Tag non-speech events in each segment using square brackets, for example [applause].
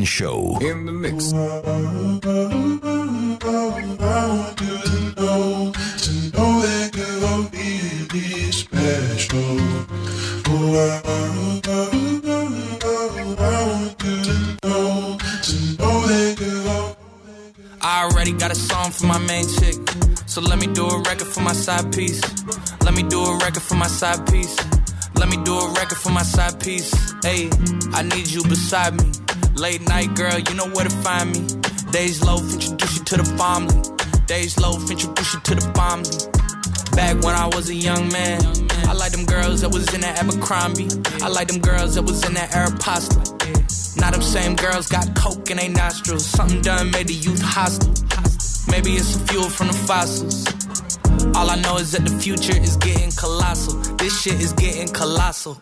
Funk and Show. In the mix. I already got a song for my main chick. So let me do a record for my side piece. Let me do a record for my side piece. Let me do a record for my side piece. Hey, I need you beside me. Late night girl, you know where to find me. Days low, introduce you to the family. Days low, introduce you to the family. Back when I was a young man, I like them girls that was in that Abercrombie. I like them girls that was in that Aeropostale. Now them same girls got coke in their nostrils. Something done made the youth hostile. Maybe it's the fuel from the fossils. All I know is that the future is getting colossal. This shit is getting colossal.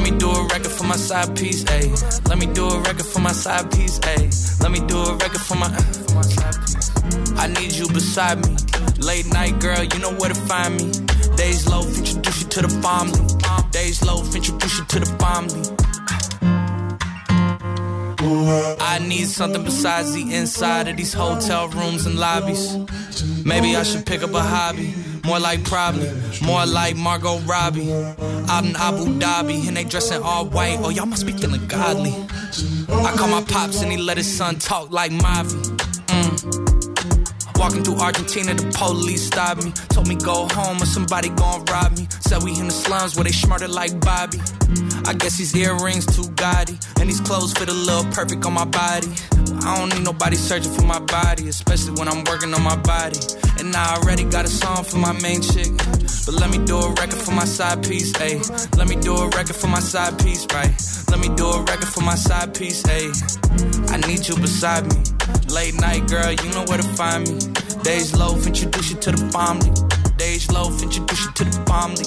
Let me do a record for my side piece, ayy. Let me do a record for my side piece, ayy. Let me do a record for my, uh, piece. I need you beside me. Late night girl, you know where to find me. Days low, introduce you to the family. Days low, introduce you to the family. I need something besides the inside of these hotel rooms and lobbies. Maybe I should pick up a hobby. More like probably, more like Margot Robbie. Out in Abu Dhabi, and they dressing all white. Oh, y'all must be feeling godly. I call my pops and he let his son talk like Mavi. Mm. Walking through Argentina, the police stopped me. Told me go home or somebody gon' rob me. Said we in the slums where they smarter like Bobby. I guess these earrings too gaudy, and these clothes fit a little perfect on my body. I don't need nobody searching for my body, especially when I'm working on my body. And I already got a song for my main chick. But let me do a record for my side piece, ayy. Let me do a record for my side piece, right? Let me do a record for my side piece, ayy. I need you beside me. Late night girl, you know where to find me. Days low, introduce you to the family. Days low, introduce you to the family.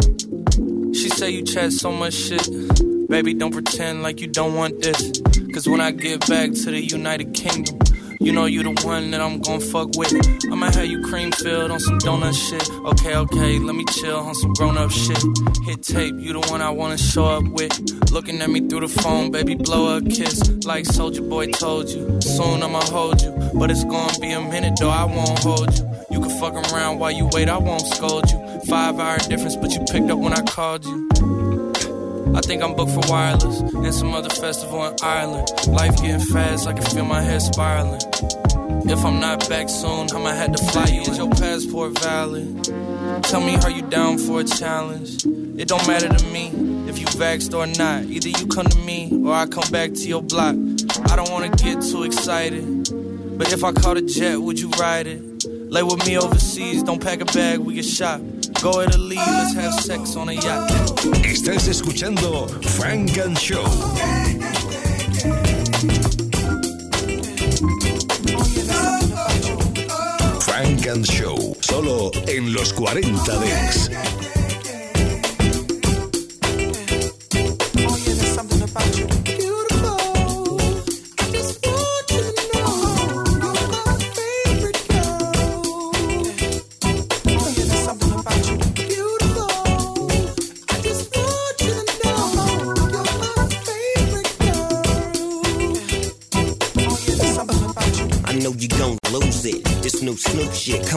Say you chat so much shit. Baby, don't pretend like you don't want this. Cause when I get back to the United Kingdom, you know you the one that I'm gon' fuck with. I'ma have you cream filled on some donut shit. Okay, okay, let me chill on some grown up shit. Hit tape, you the one I wanna show up with. Looking at me through the phone, baby, blow a kiss. Like Soldier Boy told you. Soon I'ma hold you. But it's gonna be a minute though, I won't hold you. You can fuck around while you wait, I won't scold you. Five hour difference, but you picked up when I called you. I think I'm booked for wireless and some other festival in Ireland. Life getting fast, I can feel my head spiraling. If I'm not back soon, I'ma have to fly you. Is your passport valid? Tell me, are you down for a challenge? It don't matter to me if you vexed or not. Either you come to me or I come back to your block. I don't wanna get too excited, but if I caught a jet, would you ride it? Lay with me overseas, don't pack a bag, we get shot. Go Italy, let's have sex on a yacht. Estás escuchando Frank and Show. Frank and Show, solo en los 40 Dents.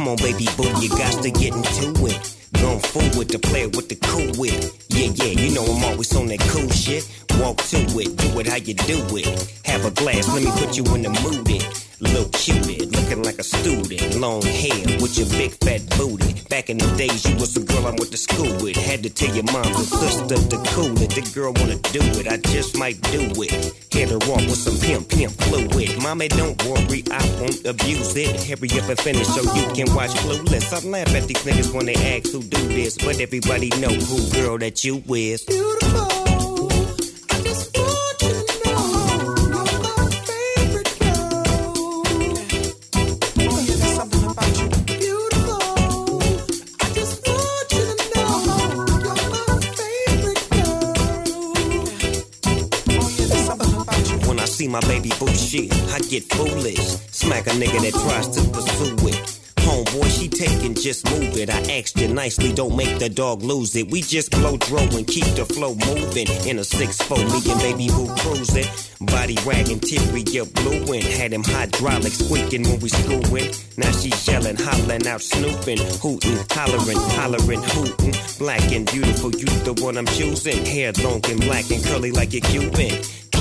Come on, baby boo, you got to get into it. Going forward to play with the cool wit. Yeah, yeah, you know I'm always on that cool shit. Walk to it, do it how you do it. Have a glass, let me put you in the mood. It. Little cutie, looking like a student. Long hair with your big fat booty. Back in the days, you was the girl I went to school with. Had to tell your mom and sister to cool it. The girl wanna do it, I just might do it. Mommy, don't worry, I won't abuse it. Hurry up and finish so you can watch Clueless. I laugh at these niggas when they ask who do this, but everybody know who girl that you is. Beautiful. Baby bullshit. I get foolish. Smack a nigga that tries to pursue it. Homeboy, she taking, just move it. I asked you nicely, don't make the dog lose it. We just blow throw and keep the flow moving. In a 6-4, me and baby boo cruising. Body wagging, teary, up blueing. Had him hydraulics squeaking when we screwing. Now she yelling, hollering out, snooping, hooting, hollering, hollering, hooting. Black and beautiful, you the one I'm choosing. Hair long and black and curly like a Cuban.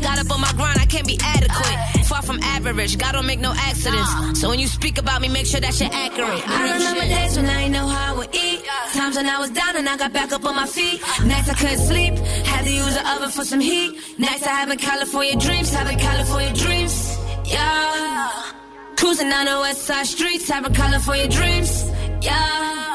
Got up on my grind, I can't be adequate. Far from average, God don't make no accidents. So when you speak about me, make sure that you're accurate. I remember days when I ain't know how I would eat. Times when I was down and I got back up on my feet. Nights I couldn't sleep, had to use the oven for some heat. Nights I having California dreams, having California dreams. Yeah. Cruising down the west side streets, having California dreams. Yeah.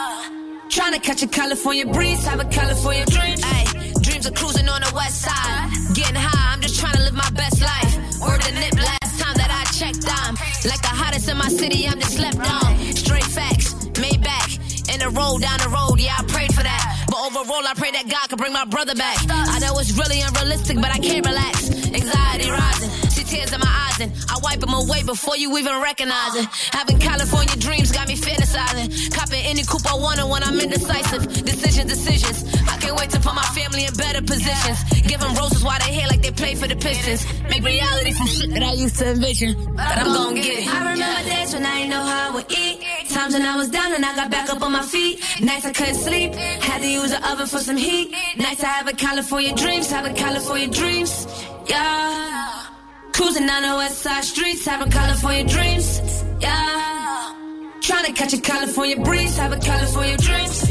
Trying to catch a California breeze, have a California dream. Ay, dreams of cruising on the west side. Getting high, I'm just trying to live my best life. Word the nip last time that I checked, I'm like the hottest in my city, I'm just slept on. Straight facts, made back. In the road, down the road, yeah, I prayed for that But overall, I pray that God can bring my brother back. I know it's really unrealistic, but I can't relax. Anxiety rising, tears in my eyes, and I wipe them away before you even recognize it. Having California dreams got me fantasizing. Copping any coupe I want when I'm indecisive. Decisions, decisions. I can't wait to put my family in better positions. Give them roses while they here like they play for the Pistons. Make reality from shit that I used to envision. But I'm gonna get it. I remember days when I didn't know how I would eat. Times when I was down and I got back up on my feet. Nights I couldn't sleep. Had to use the oven for some heat. Nights I have a California dreams, having California dreams. Yeah. Cruising down the west side streets, having California dreams. Yeah. Trying to catch a California breeze, having California dreams.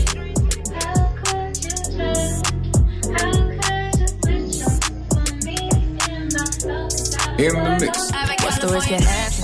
In the mix. What's the risk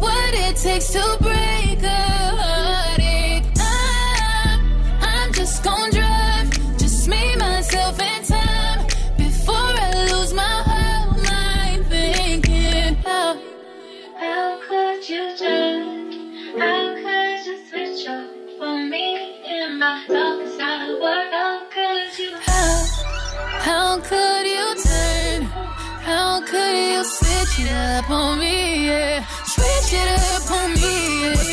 What it takes to break a heartache. I'm, I'm just gon' drive. Just me, myself, and time. Before I lose my whole mind thinking, how, how could you turn? How could you switch up for me in my darkest hour? How could you? How, how could you turn? How could you switch it up on me? Yeah. Switch it up on me.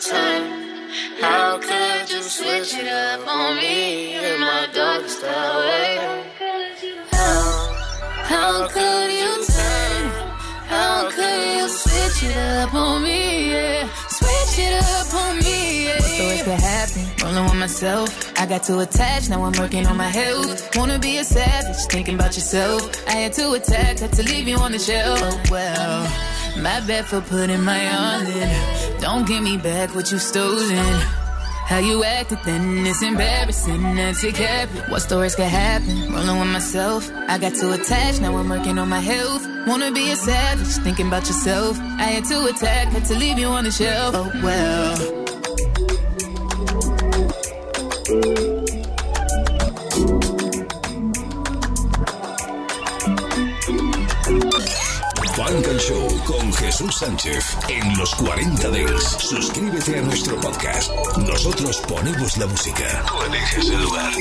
turn? How could you switch it up on me in my darkest hour? How, how could you turn? How could you switch it up on me? Yeah. Switch it up on me. Yeah. What's the worst could happen? Rolling with myself. I got too attached, now I'm working on my health. Wanna be a savage, thinking about yourself. I had to attack, had to leave you on the shelf. Oh well, my bad for putting my all in. Don't give me back what you stolen. How you acted then, it's embarrassing. It, cap it. What stories could happen? Rolling with myself. I got too attached, now I'm working on my health. Wanna be a savage, thinking about yourself. I had to attack, had to leave you on the shelf. Oh well. Show con Jesús Sánchez en los 40 Dents. Suscríbete a nuestro podcast. Nosotros ponemos la música. Tú eliges el lugar.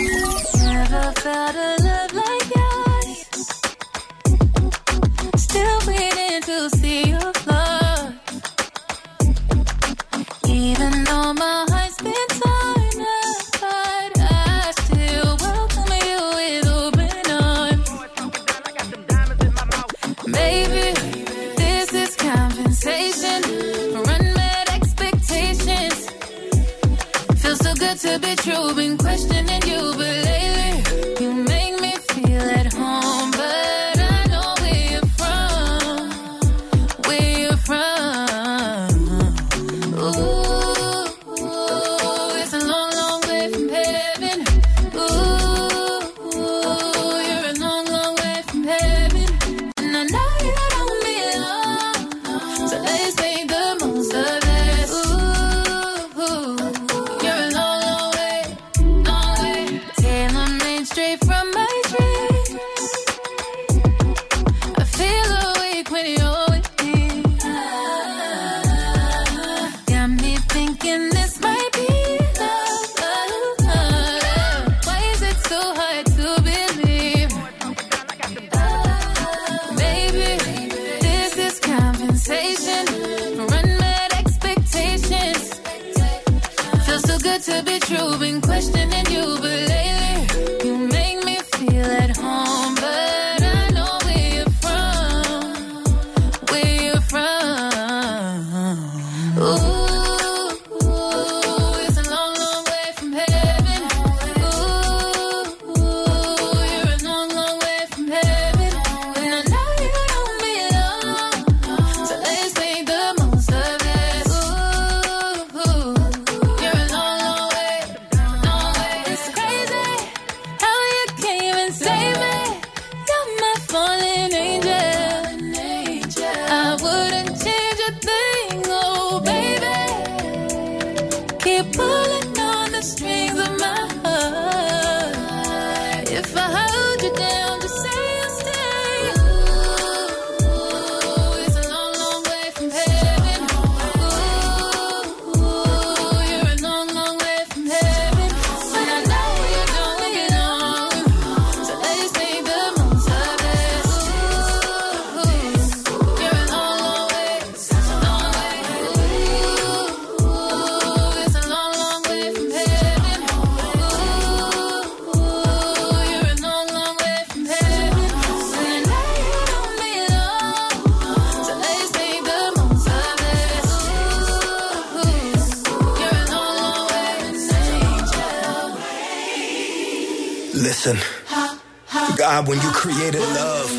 God, when you created love,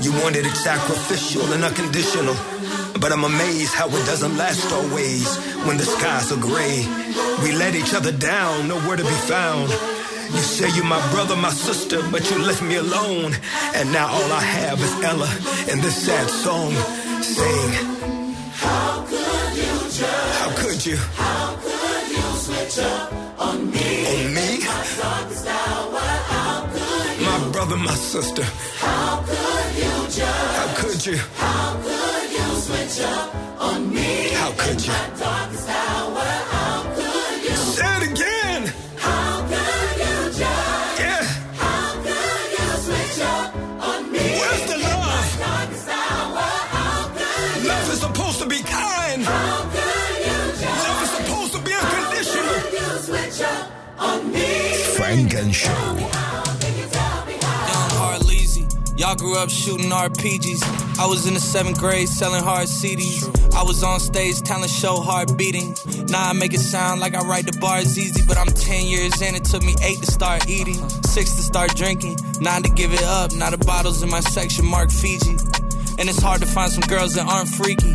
you wanted it sacrificial and unconditional. But I'm amazed how it doesn't last always when the skies are gray. We let each other down, nowhere to be found. You say you're my brother, my sister, but you left me alone. And now all I have is Ella and this sad song saying, How could you judge? How could you? How could you switch up on me? On me? My my sister. How could you judge? How could you? How could you switch up on me? How could you? My darkest hour, how could you? Say it again. How could you judge? Yeah. How could you switch up on me? Where's the love? My darkest hour, how could you? Love is supposed to be kind. How could you judge? Love is supposed to be unconditional. How could you switch up on me? Funk and Show. Y'all grew up shooting RPGs. I was in the seventh grade selling hard CDs. I was on stage, talent show, hard beating. Now I make it sound like I write the bars easy, but I'm 10 years in. It took me eight to start eating, six to start drinking, nine to give it up. Now the bottles in my section mark Fiji. And it's hard to find some girls that aren't freaky.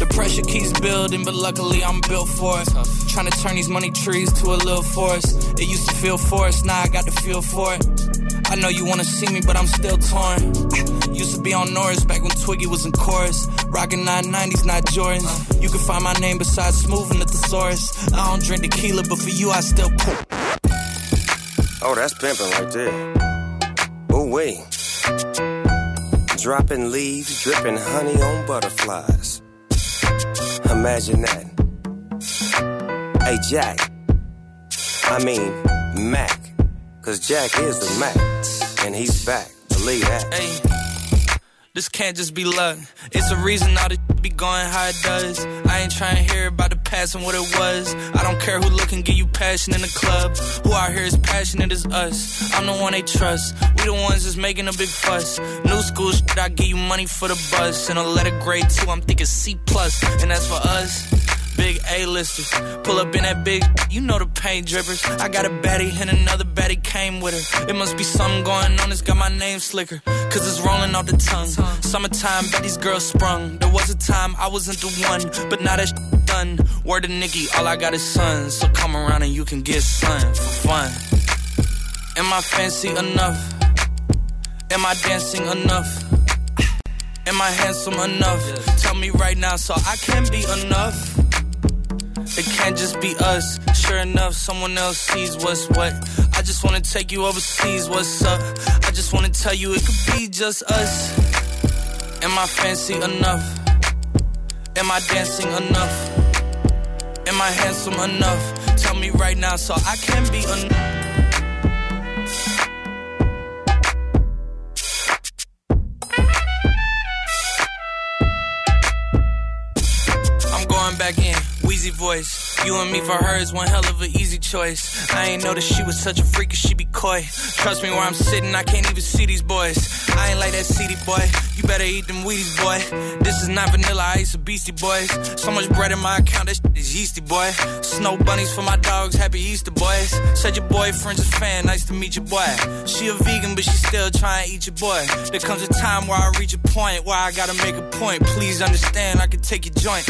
The pressure keeps building, but luckily I'm built for it. Trying to turn these money trees to a little forest. It used to feel forced, now I got the feel for it. I know you wanna see me, but I'm still torn. Used to be on Norris back when Twiggy was in chorus. Rockin' 990s, not Jordans. You can find my name beside Smooth and the thesaurus. I don't drink tequila, but for you I still pour. Oh, that's pimping right there. Oh, wait. Dropping leaves, dripping honey on butterflies. Imagine that. Hey, Jack. I mean, Mac. Cause Jack is the Mac. And he's back. Believe that. Hey, this can't just be luck. It's a reason all this be going how it does. I ain't trying to hear about the past and what it was. I don't care who look and give you passion in the club. Who out here is passionate as us. I'm the one they trust. We the ones that's making a big fuss. New school shit, I give you money for the bus. And a letter grade two, I'm thinking C plus. And that's for us. Big A-listers. Pull up in that big, you know the paint drippers. I got a baddie and another baddie came with her. It must be something going on, it's got my name slicker. Cause it's rolling off the tongue. Summertime, bet these girls sprung. There was a time I wasn't the one, but now that done. Word to Nikki, all I got is sons. So come around and you can get sun for fun. Am I fancy enough? Am I dancing enough? Am I handsome enough? Tell me right now so I can be enough. It can't just be us. Sure enough, someone else sees what's what. I just wanna take you overseas, what's up? I just wanna tell you it could be just us. Am I fancy enough? Am I dancing enough? Am I handsome enough? Tell me right now so I can be enough. I'm going back in. Wheezy voice. You and me for her is one hell of an easy choice. I ain't know that she was such a freak, as she be coy. Trust me, where I'm sitting, I can't even see these boys. I ain't like that CD boy. You better eat them Wheaties, boy. This is not vanilla ice or Beastie Boys. So much bread in my account, that shit is yeasty, boy. Snow bunnies for my dogs, happy Easter, boys. Said your boyfriend's a fan, nice to meet you, boy. She a vegan, but she still trying to eat your boy. There comes a time where I reach a point where I gotta make a point. Please understand, I can take your joint.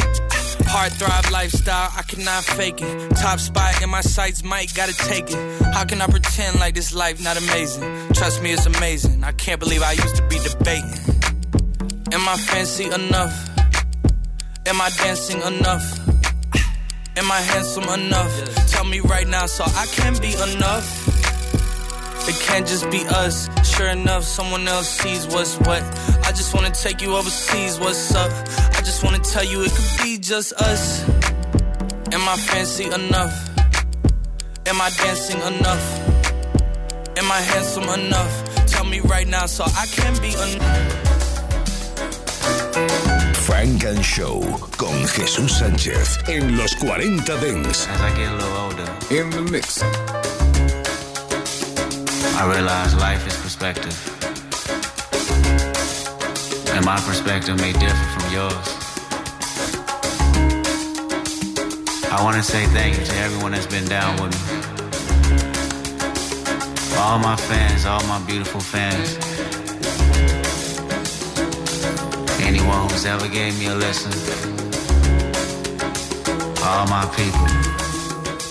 Hard thrive lifestyle, I cannot fake it. Top spot in my sights, might gotta take it. How can I pretend like this life not amazing? Trust me, it's amazing. I can't believe I used to be debating. Am I fancy enough? Am I dancing enough? Am I handsome enough? Tell me right now so I can be enough. It can't just be us. Sure enough, someone else sees what's what. I just wanna take you overseas, what's up? I just wanna tell you it could be just us. Am I fancy enough? Am I dancing enough? Am I handsome enough? Tell me right now so I can be enough. Funk and Show con Jesús Sánchez en los 40 Dance. As I get a little older, In the mix. I realize life is perspective. And my perspective may differ from yours. I want to say thank you to everyone that's been down with me. All my fans, all my beautiful fans. Anyone who's ever gave me a lesson. All my people.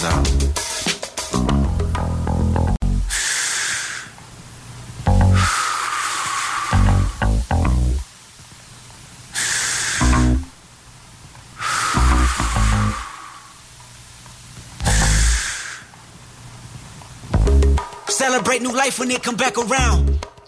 Drums out. Celebrate new life when it come back around.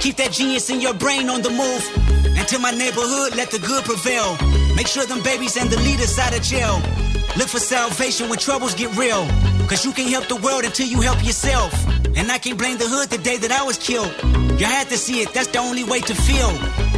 Keep that genius in your brain on the move. And to my neighborhood, let the good prevail. Make sure them babies and the leaders out of jail. Look for salvation when troubles get real. Cause you can't help the world until you help yourself. And I can't blame the hood the day that I was killed. You had to see it, that's the only way to feel.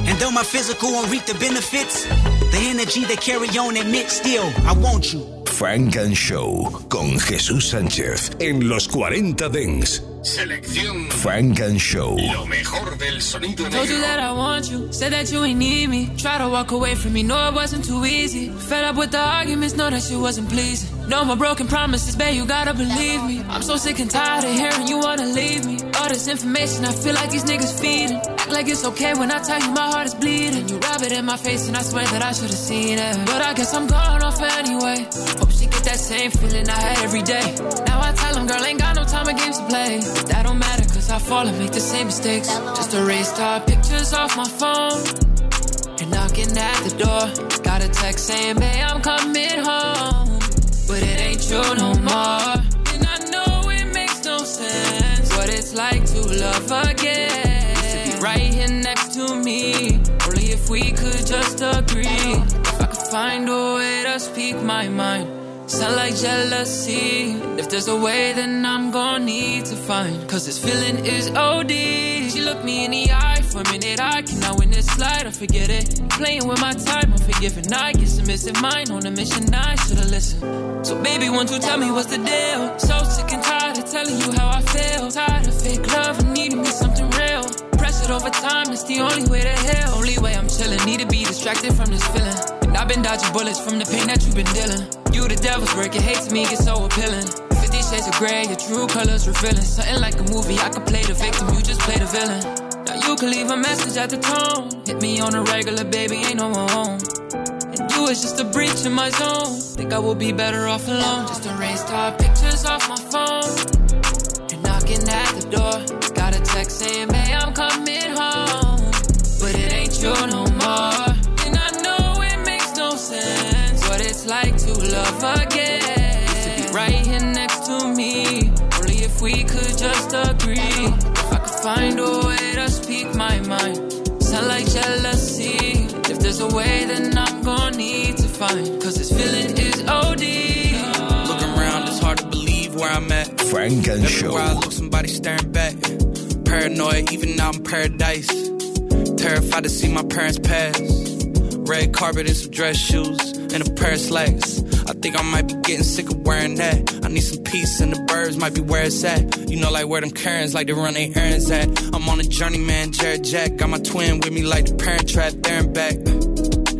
And though my physical won't reap the benefits, The energy they carry on admit still, I want you. Funk and Show con Jesús Sánchez en los 40 Dance. Selección Funk and Show. Lo mejor del sonido Told you that I want you, said that you ain't need me. Try to walk away from me, know it wasn't too easy. Fed up with the arguments, know that shit wasn't pleasing. No more broken promises, babe, you gotta believe me. I'm so sick and tired of hearing you wanna leave me. All this information, I feel like these niggas feeding. Act like it's okay when I tell you my heart is bleeding. You rub it in my face and I swear that I should've seen it. But I guess I'm going off anyway. Hope she get that same feeling I had every day. Now I tell them, girl, ain't got no time or games to play. That don't matter, cause I fall and make the same mistakes. Just erase our pictures off my phone. And knocking at the door. Got a text saying, babe, I'm coming home but it ain't true no more. And I know it makes no sense what it's like to love again. To be right here next to me, only if we could just agree. If I could find a way to speak my mind. Sound like jealousy. If there's a way, then I'm gonna need to find. Cause this feeling is OD. She looked me in the eye for a minute. I cannot win this slide I forget it. Playing with my time, I'm forgiving. I get some missing mine on a mission. I should've listened. So, baby, won't you tell me what's the deal? So sick and tired of telling you how I feel. Tired of fake love and needing me something real. Press it over time, it's the only way to heal. Only way I'm chilling. Need to be distracted from this feeling. I've been dodging bullets from the pain that you've been dealing. You the devil's work, your hate to me gets so appealing. Fifty shades of gray, your true colors revealing. Something like a movie, I could play the victim, you just play the villain. Now you can leave a message at the tone. Hit me on a regular, baby, ain't no one home. And you is just a breach in my zone. Think I would be better off alone. Just erase our pictures off my phone. And knocking at the door. Got a text saying, babe, I'm coming home. Love again. To be right here next to me. Only if we could just agree. If I could find a way to speak my mind. Sound like jealousy. If there's a way, then I'm gonna need to find. Cause this feeling is OD. Looking around, it's hard to believe where I'm at. Funk and Show. I look, somebody staring back. Paranoid, even out in paradise. Terrified to see my parents pass. Red carpet and some dress shoes and a pair of slacks. I think I might be getting sick of wearing that. I need some peace and the birds might be where it's at. You know, like where them Karens like to run their errands at. I'm on a journey, man, Jared Jack. Got my twin with me like the parent trap there and back.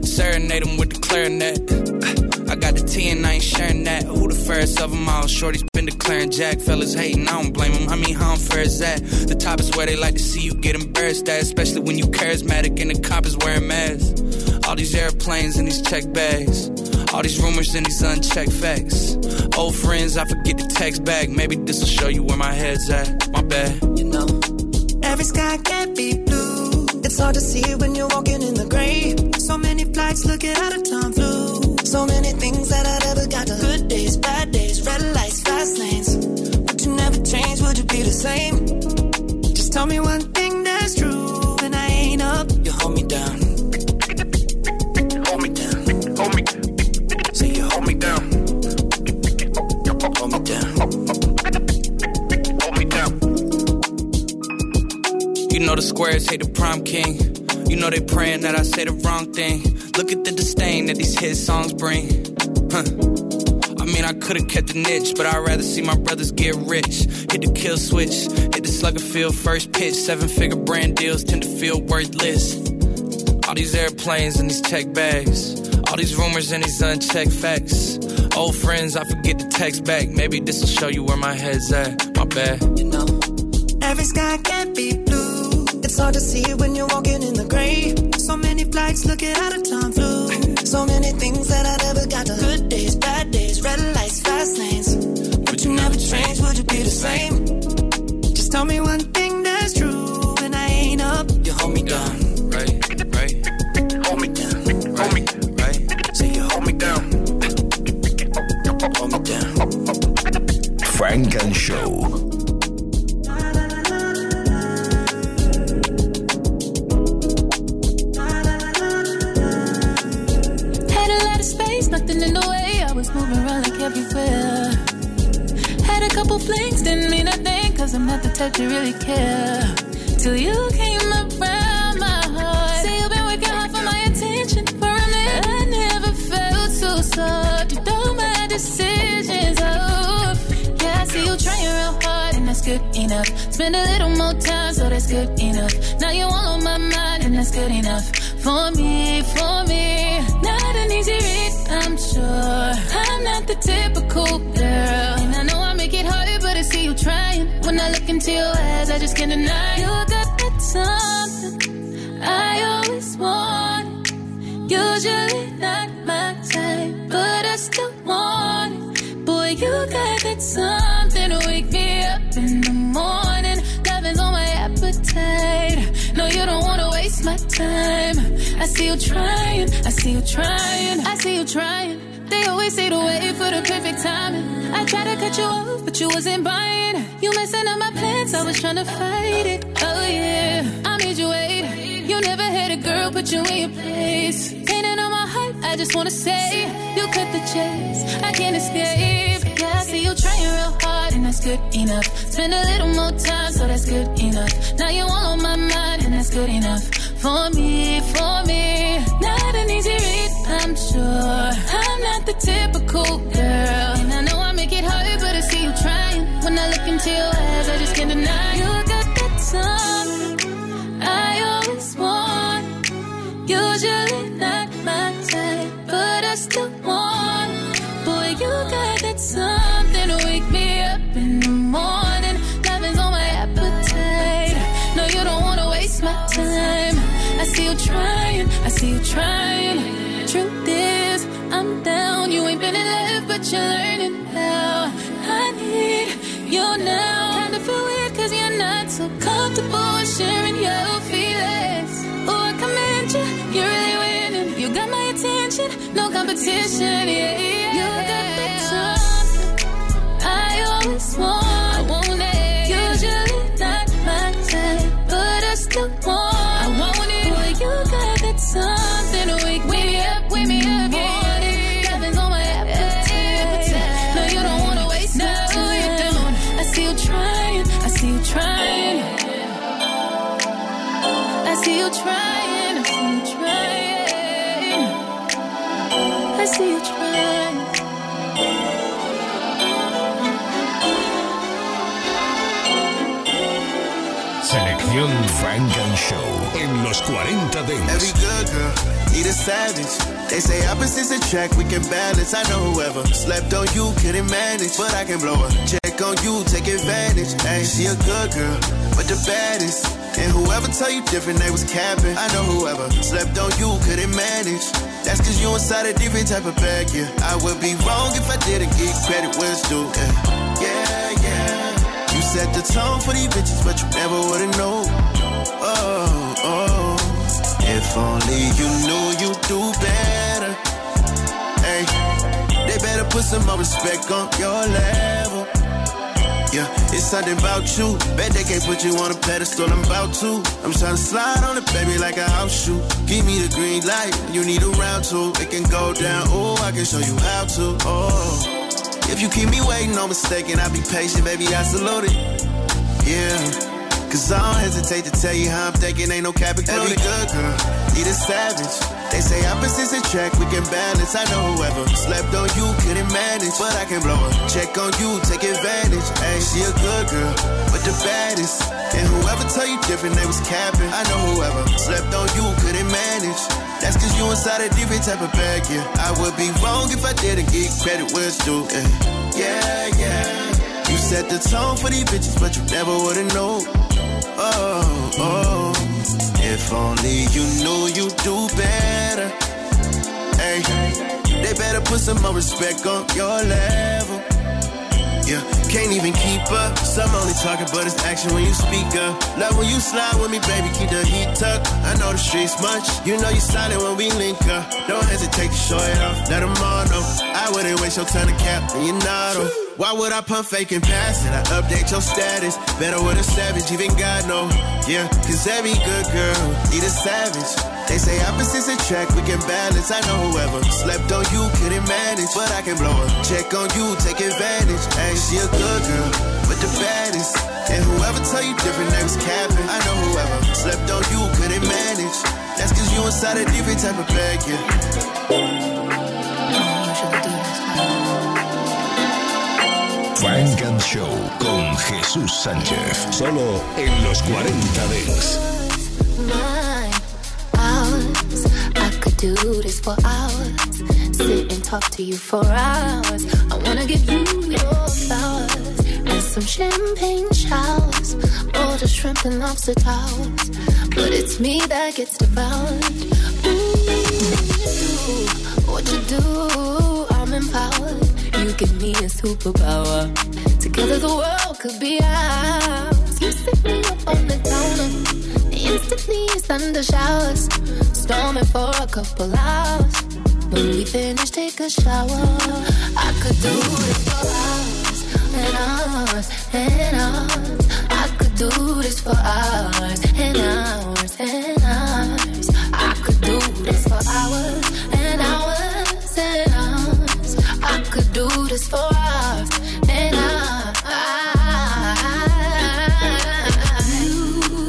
Serenade them with the clarinet. I got the T and I ain't sharing that. Who the fairest of them all? Shorty's been declaring Jack. Fellas hating, I don't blame them. I mean, how unfair is that? The top is where they like to see you get embarrassed at, especially when you charismatic and the cop is wearing masks. All these airplanes and these check bags. All these rumors and these unchecked facts. Old friends, I forget to text back. Maybe this will show you where my head's at. My bad. You know, every sky can't be blue. It's hard to see when you're walking in the gray. So many flights looking out of time flew. So many things that I never got to. Good days, bad days, red lights, fast lanes. Would you never change? Would you be the same? Just tell me one You know the squares hate the prom king. You know they praying that I say the wrong thing. Look at the disdain that these hit songs bring. Huh. I mean, I could've kept the niche, but I'd rather see my brothers get rich. Hit the kill switch, hit the slugger field first pitch. Seven figure brand deals tend to feel worthless. All these airplanes and these check bags. All these rumors and these unchecked facts. Old friends, I forget to text back. Maybe this will show you where my head's at. My bad. You know, every sky can't be. It's hard to see when you're walking in the gray. So many flights looking out of time flew. So many things that I never got to. Good days, bad days, red lights, fast lanes. Would you never change? Would you be the same? Just tell me one thing that's true. When I ain't up, you hold me down. Right, right, Hold me down. Hold me. right. Say you hold me down. Hold me down. Funk and Show. nothing in the way. I was moving around like everywhere. Had a couple flings, didn't mean a thing, cause I'm not the type to really care. Till you came around my heart. Say you've been working hard for my attention. For a minute, I never felt so soft. You throw my decisions, off. Yeah, I see you trying real hard, and that's good enough. Spend a little more time, so that's good enough. Now you're all on my mind, and that's good enough. For me, for me. An easy read, I'm sure. I'm not the typical girl. And I know I make it hard, but I see you trying. When I look into your eyes, I just can't deny you got that something I always want. Usually not my type, but I still want it. Boy, you got that something to wake me up in the morning. Loving's on my appetite. No, you don't wanna waste my time. I see you trying, I see you trying, I see you trying. They always say to wait for the perfect timing. I tried to cut you off, but you wasn't buying. You messing up my plans, I was trying to fight it. Oh yeah, I made you wait. You never had a girl put you in your place. Painting on my heart, I just wanna say you cut the chase. I can't escape. Yeah, I see you trying real hard, and that's good enough. Spend a little more time, so that's good enough. Now you all on my mind, and that's good enough. For me, for me. Not an easy read, I'm sure. I'm not the typical girl. And I know I make it hard, but I see you trying. When I look into your eyes, I just can't deny you got that something you trying, I see you trying. Truth is, I'm down. You ain't been in love, but you're learning how. I need you now. Kinda feel weird, cause you're not so comfortable sharing your feelings. Oh, I commend you, you're really winning. You got my attention, no competition, yeah, yeah. You got that something I always want. I want it. Usually not my type, but I still want. En los 40 Every good girl need a savage. They say opposites attract, we can balance. I know whoever slept on you couldn't manage, but I can blow her. Check on you, take advantage. Hey, she a good girl, but the baddest. And whoever tell you different, they was capping. I know whoever slept on you couldn't manage. That's cause you inside a different type of bag, yeah. I would be wrong if I didn't get credit where it's due. Yeah, yeah. yeah. You set the tone for these bitches, but you never would've known. Oh, oh. If only you knew you'd do better. Hey, they better put some more respect on your level. Yeah, it's something about you. Bet they can't put you on a pedestal. I'm about to. I'm trying to slide on it, baby, like a house shoe. Give me the green light. You need a round two. It can go down. Oh, I can show you how to. Oh. If you keep me waiting, no mistaken, I'll be patient, baby, I salute it. Yeah. Cause I don't hesitate to tell you how I'm thinking, ain't no cap Every good girl, need a savage. They say opposites attract, we can balance. I know whoever slept on you couldn't manage, but I can blow her. Check on you, take advantage. Hey, she a good girl, but the baddest. And whoever tell you different, they was capping. I know whoever slept on you couldn't manage. That's cause you inside a different type of bag, yeah. I would be wrong if I didn't get credit where it's due. Yeah, yeah. yeah. You set the tone for these bitches, but you never would've known. Oh, oh. If only you knew you'd do better. Hey, they better put some more respect on your level. Yeah, can't even keep up. Some only talking, but it's action when you speak up. Love when you slide with me, baby, keep the heat tucked. I know the streets much. You know you silent when we link up. Don't hesitate to show it off. Let them all know. I wouldn't waste your time to cap, and you not. Why would I pump fake and pass it? I update your status. Better with a savage, even God know. Yeah, cause every good girl need a savage. They say opposites attract, we can balance. I know whoever slept on you couldn't manage, but I can blow her. Check on you, take advantage. Hey, she a good girl, but the baddest. And whoever tell you different, they was capping. I know whoever slept on you couldn't manage. That's cause you inside a different type of bag, yeah. And Show con Jesús Sánchez. Solo en los 40 Dance. Do this for hours. Sit and talk to you for hours. I wanna give you your flowers and some champagne showers. Or the shrimp and lobster towers. But it's me that gets devoured. Ooh, what you do, I'm empowered. You give me a superpower. Together the world could be ours. You sit me up on the counter. Instantly it's thunder showers. Storming for a couple hours. When we finish, take a shower. I could do this for hours and hours and hours. I could do this for hours and hours and hours. This for hours and hours.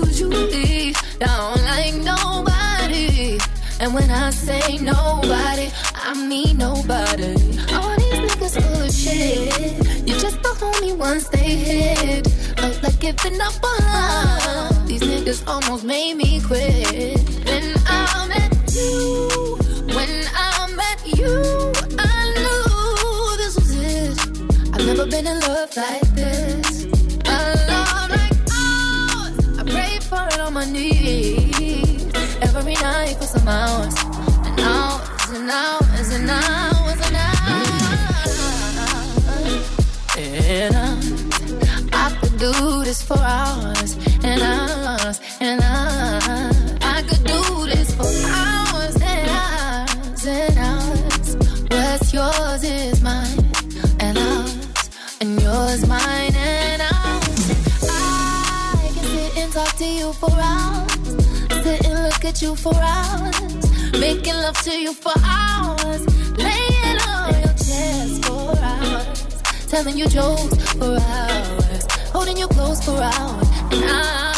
Usually, don't like nobody. And when I say nobody, I mean nobody. All these niggas full of shit. You're just the homie once they hit. Felt like giving up on love. These niggas almost made me quit. When I met you, when I met you, never been in love like this. A love like ours. I prayed for it on my knees every night for some hours and hours and hours and hours and hours. And I, I could do this for hours and hours and hours. At you for hours, making love to you for hours, laying on your chest for hours, telling you jokes for hours, holding you close for hours, and I,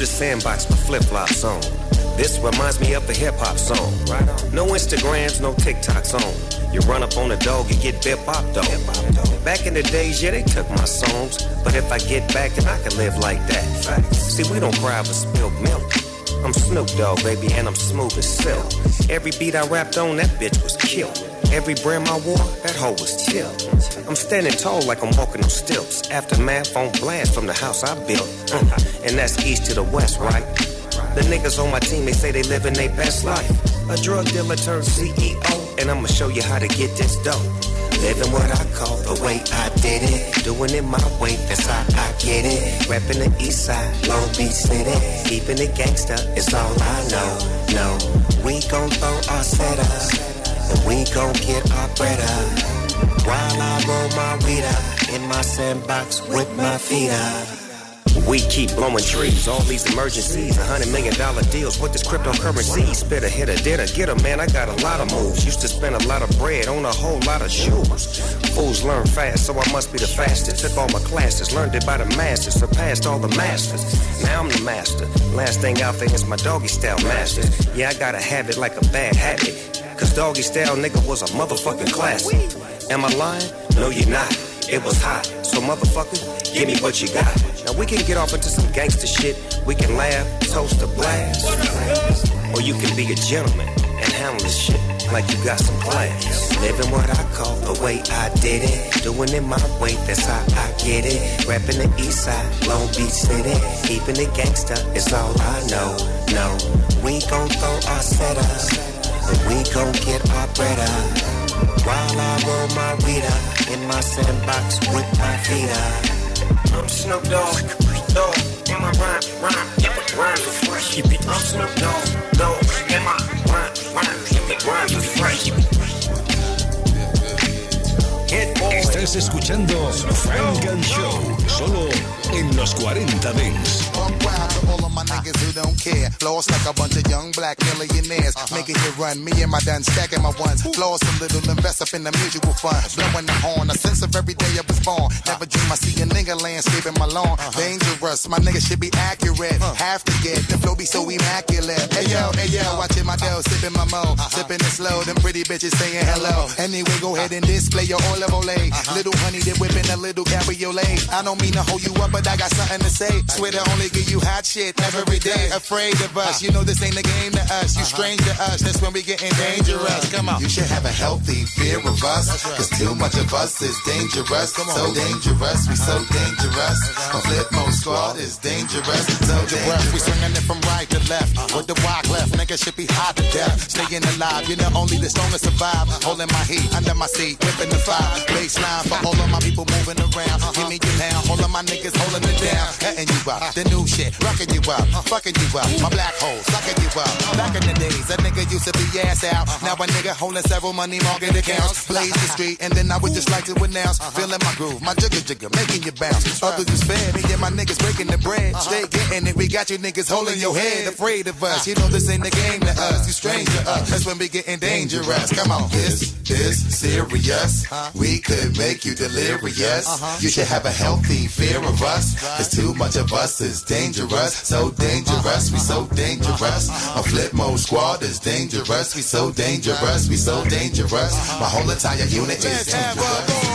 the sandbox with flip flops on. This reminds me of a hip hop song. No Instagrams, no TikToks on. You run up on a dog, you get bip bop dog. Back in the days, yeah, they took my songs. But if I get back, then I can live like that. See, we don't cry with spilled milk. I'm Snoop Dogg, baby, and I'm smooth as silk. Every beat I rapped on, that bitch was killed. Every brim I wore, that hoe was chill. I'm standing tall like I'm walking on stilts. Aftermath on blast from the house I built. [laughs] and that's east to the west, right? The niggas on my team, they say they living their best life. A drug dealer turned CEO, and I'ma show you how to get this dope. Living what I call the way I did it. Doing it my way, that's how I get it. Rapping the east side, Long Beach City. Keeping it gangsta is all I know. No, we gon' throw our setup, and we gon' get our bread up. While I roll my weed up in my sandbox with my feet up. We keep blowing trees, all these emergencies, a hundred million dollar deals. What this cryptocurrency? Spit a hit a dinner, get a man. I got a lot of moves. Used to spend a lot of bread on a whole lot of shoes. Fools learn fast, so I must be the fastest. Took all my classes, learned it by the masters, surpassed all the masters. Now I'm the master. Last thing out there is my doggy style master. Yeah, I gotta have it like a bad habit. Cause doggy style nigga was a motherfucking classic. Am I lying? No, you're not. It was hot. So motherfucker, give me what you got. Now we can get off into some gangster shit. We can laugh, toast a blast. Or you can be a gentleman and handle this shit like you got some class. Living what I call the way I did it. Doing it my way, that's how I get it. Rapping the east side, Long Beach City. Keeping it gangster is all I know. No, we gon' throw our setup. We gon' get our bread. While I roll my weed up in my sandbox with my feet. I'm Snoop Dogg, dog, in my rhyme, rhyme, yeah, but rhyme fresh. I'm Snoop Dogg, dog, in my rhyme, rhyme, yeah, but rhyme fresh. Estás escuchando Frank and Show, solo en los 40 Dents. All of my niggas who don't care. Lost like a bunch of young black millionaires. Making it run, me and my done stacking my ones. Lost a little, invest up in the mutual fund. Blowing the horn, a sense of every day I was born. Never dream I see a nigga landscaping my lawn. Dangerous, my nigga should be accurate. Have to get the flow be so immaculate. Hey yo, hey yo, watching my dough, sipping my mo. Sipping it slow, them pretty bitches saying hello. Anyway, go ahead and display your olive olay. Little honey, they whipping a little cabriolet. I don't mean to hold you up, but I got something to say. Swear to only give you hot shit every day. Afraid of us, you know this ain't a game to us. You strange to us, that's when we getting dangerous. Come on. You should have a healthy fear of us. Cause too much of us is dangerous. So dangerous, we so dangerous. Flip mode squad is dangerous. So dangerous. We swinging it from right to left. With the walk left, nigga should be hot to death. Staying alive, you know only the strongest survive. Holding my heat under my seat, whipping the fire. Baseline for all of my people moving around. Give me your now, all of my niggas holding it down. Cutting you up, the new shit, rocking you up, fucking you up. My black hole, sucking you up. Back in the days, a nigga used to be ass out. Uh-huh. Now a nigga holding several money market accounts. Uh-huh. Blaze the street, and then I would just like to announce. Uh-huh. Feeling my groove, my jigger jigger, making you bounce. Others is fair, me and my niggas breaking the bread. Stay getting it, we got you niggas holding your head. Afraid of us, uh. you know this ain't the game to us. You strange to uh. us, that's when we getting dangerous. Come on. This is serious. We could make you delirious. You should have a healthy fear of us. Cause too much of us is dangerous. So dangerous, we so dangerous. A flip mode squad is dangerous. We so dangerous, we so dangerous. My whole entire unit is dangerous.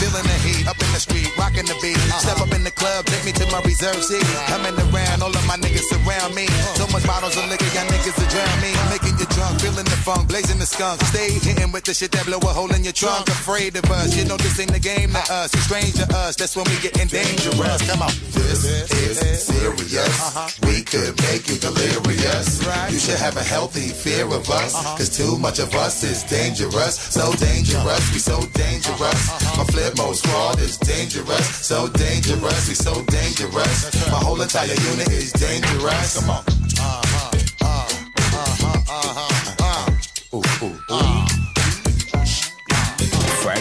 Feeling the heat up in the street, rocking the beat. Uh-huh. Step up in the club, take me to my reserve seat. Coming around, all of my niggas surround me. Uh-huh. So much bottles of liquor, y'all niggas will drown me. Making you drunk, feeling the funk, blazing the skunk. Stay hitting with the shit that blow a hole in your trunk. Afraid of us, you know this ain't the game to us. You strange to us, that's when we getting dangerous. Come on. This is serious. Uh-huh. We could make you delirious. You should have a healthy fear of us. Uh-huh. Cause too much of us is dangerous. So dangerous, we so dangerous. Uh-huh. My flip mode squad is dangerous. So dangerous, we so dangerous. My whole entire unit is dangerous. Come on.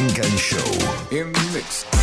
Funk and Show in the mix.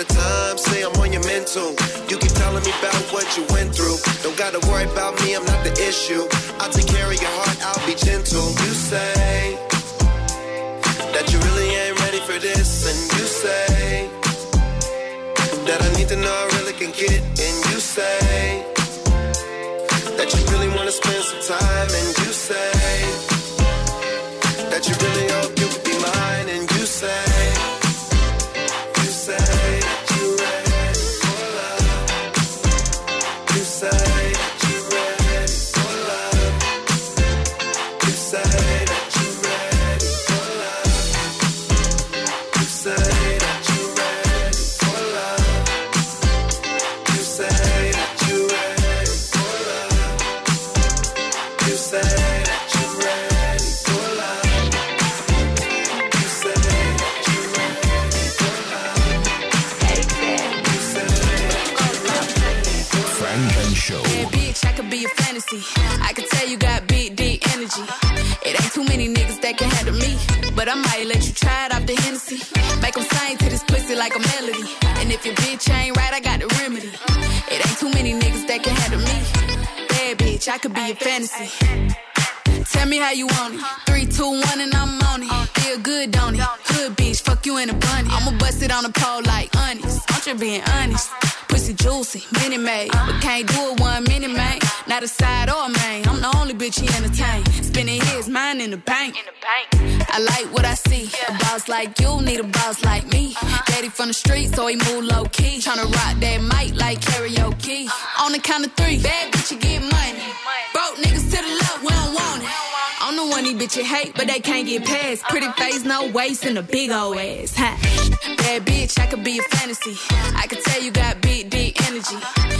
The time, say I'm on your mental. You keep telling me about what you went through. Don't gotta worry about me, I'm not the issue. I'll take care of your heart, I'll be gentle. You say that you really ain't ready for this, and you say that I need to know I really can get, it, and you say that you really wanna spend some time, and you say But I might let you try it off the Hennessy. Make 'em sing to this pussy like a melody. And if your bitch ain't right, I got the remedy. It ain't too many niggas that can handle me. Bad bitch, I could be a fantasy. Tell me how you want it. Three, two, one, and I'm on it. Feel good, don't it? Hood bitch, fuck you in a bunny. I'ma bust it on the pole like honest. I'm just being honest. Pussy juicy, mini made. But can't do it one minute, man. Not a side or a main. I'm the only bitch he entertain. Spending his mind in the bank. I like what I see. A boss like you need a boss like me. Uh-huh. Daddy from the street, so he move low key. Tryna rock that mic like karaoke. Uh-huh. On the count of three, bad bitch, you get money. Broke niggas to the left, we don't want it. I'm the one these bitches hate, but they can't get past. Pretty uh-huh. face, no waist, and a big old ass. Ha. Bad bitch, I could be a fantasy. I could tell you got big, deep energy.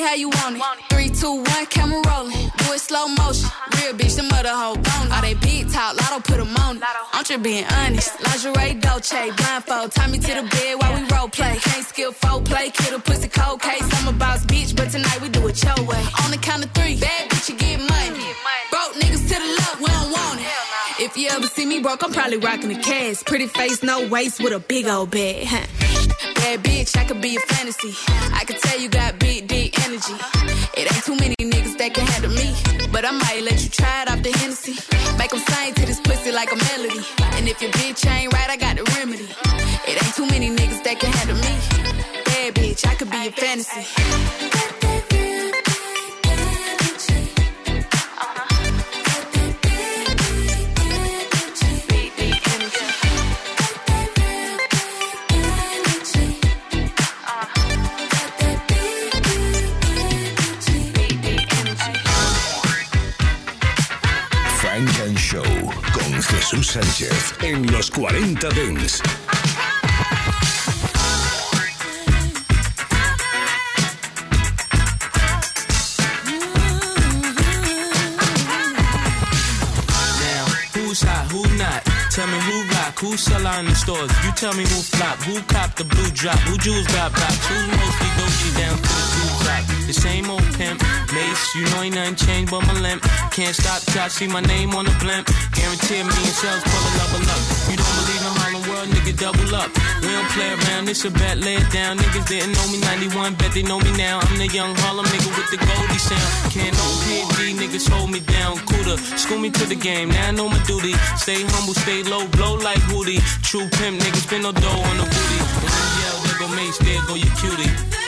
me how you want it. Three, two, one, camera rolling. Do it slow motion. Real bitch, the mother hoe bone. All they big talk, lotto put 'em on it. I'm just being honest. Lingerie, Dolce, blindfold. Tie me to the bed while we role play. Can't skill folk play, kid a pussy cold case. I'm a boss bitch, but tonight we do it your way. On the count of three, bad bitch, you ever see me broke, I'm probably rocking a cast. Pretty face, no waist, with a big old bag. Bad bitch, I could be a fantasy. I could tell you got big, deep energy. It ain't too many niggas that can handle me. But I might let you try it off the Hennessy. Make 'em sing to this pussy like a melody. And if your bitch ain't right, I got the remedy. It ain't too many niggas that can handle me. Bad bitch, I could be a fantasy. Jesús Sánchez en los 40 Dance. Who? Tell me who rock, who sell out in the stores. You tell me who flop, who cop the blue drop, who jewels got blocks, who's mostly Gucci down to the two drop. The same old pimp, mace, you know ain't nothing changed but my limp. Can't stop till I see my name on the blimp. Guarantee me and shells pull a level up. You don't believe in Harlem World, nigga, double up. We don't play around, this a bet, lay it down. Niggas didn't know me 91, bet they know me now. I'm the young Harlem nigga with the Goldie sound. Can't no PD, niggas hold me down. Cooler, school me to the game, now I know my duty. Stay humble, stay low, blow like Woody. True pimp, niggas spend no dough on the booty. When yell, there go Mace, there go your cutie.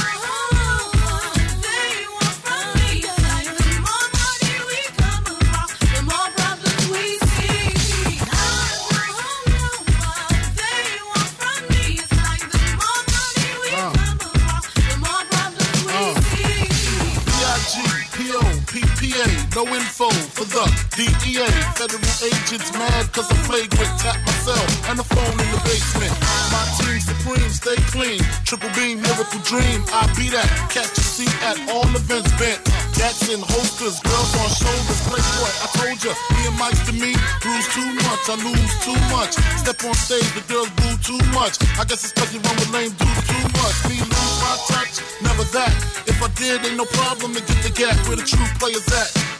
No info for the DEA. Federal agents mad cause I flagrant. Tap myself and the phone in the basement. My team supreme, stay clean. Triple beam, miracle dream. I be that. Catch a seat at all events bent. Gats in holsters, girls on shoulders. Play Playboy, I told ya. Me and Mike's to me, bruise too much. I lose too much. Step on stage, the girls boo too much. I guess it's cause you run with lame dudes too much. Me lose my touch, never that. If I did, ain't no problem to get the gap where the true players at.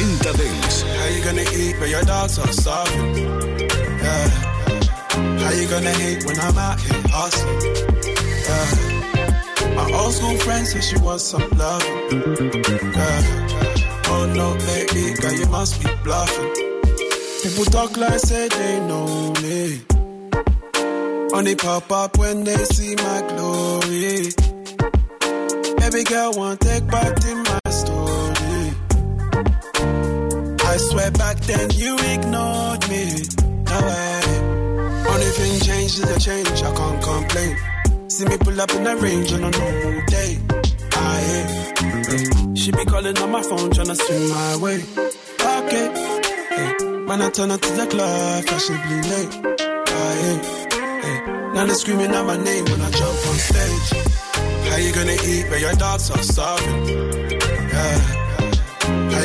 40 Dance. How you gonna eat when your dogs are starving? Yeah. How you gonna hate when I'm out here hustling? Yeah. My old school friend said she wants some love. Yeah. Oh no, baby, girl, you must be bluffing. People talk like say they know me. Only pop up when they see my glory. Baby girl, want take part in my I swear back then you ignored me. No way. Only thing changed is a change, I can't complain. See me pull up in the range on a normal day. I She be calling on my phone, tryna swing my way. Okay. Man, I turn up to the club, fashionably late. Aye. Now they screaming out my name when I jump on stage. How you gonna eat when your dogs are starving? Yeah.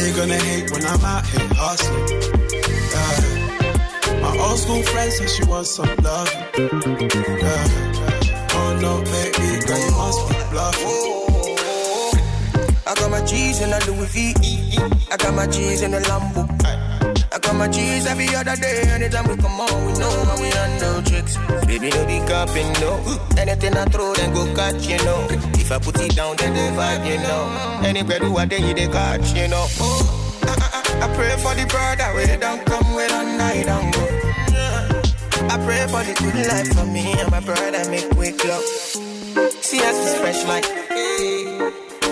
You gonna hate when I'm out here hustling? Yeah. My old school friend said she wants some love. Yeah. Oh no, baby, girl, you must be bluffing. I got my G's in a Louis V. I got my G's in a Lambo. I got my G's every other day. Anytime we come on, we know how we handle tricks. Baby, no be capping, no. Anything I throw, then go catch, you know. If I put it down, then they vibe, you know. Anywhere do I day, they catch, you know. Oh, I, I, I pray for the brother where don't come with a night and go. I pray for the good life for me and my brother make quick love. See us fresh like,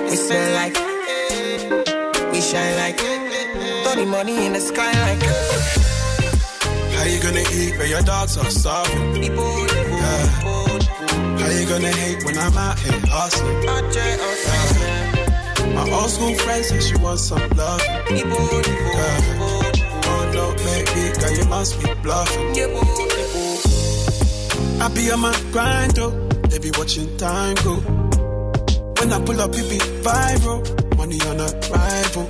we smell like, we shine like, the money in the sky like. How you gonna eat when your dogs are starving? Yeah. How you gonna hate when I'm out here hustling? Yeah. My old school friend said she wants some love. Yeah. Oh no, baby, girl, you must be bluffing. I be on my grind, though. They be watching time go. When I pull up, it be viral. Money on arrival.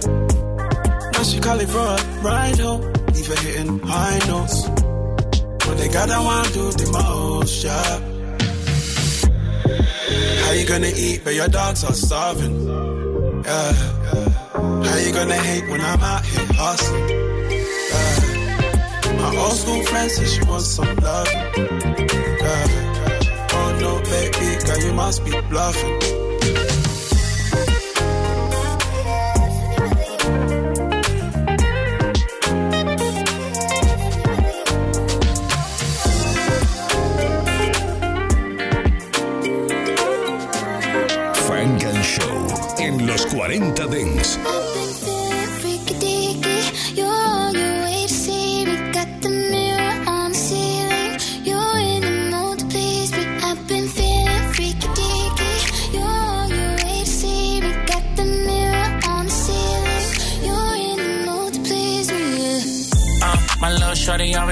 Now she call it for a ride home. Her hitting high notes. But they got that one, do the most, yeah. How you gonna eat when your dogs are starving? Yeah. How you gonna hate when I'm out here hustling. Yeah. My old school friend says she wants some love. Yeah. Oh no, baby, girl, you must be bluffing.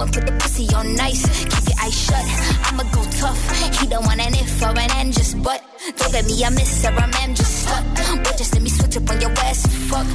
And put the pussy on nice. Keep your eyes shut. I'ma go tough. He don't want an if or an and just but. Don't get me a miss or a man just stuck. Boy, just let me switch up on your ass fuck.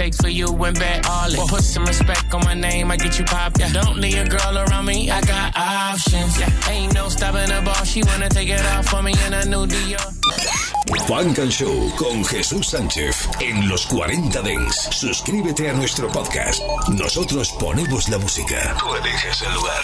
Stakes for you and bet all it. Put some respect on my name, I get you pop. Yeah. Don't leave a girl around me, I got options. Yeah. Ain't no stopping the ball, she wanna take it off for me in a new Dior. Funk and Show con Jesús Sánchez en los 40 Dents. Suscríbete a nuestro podcast. Nosotros ponemos la música. Tú eliges el lugar.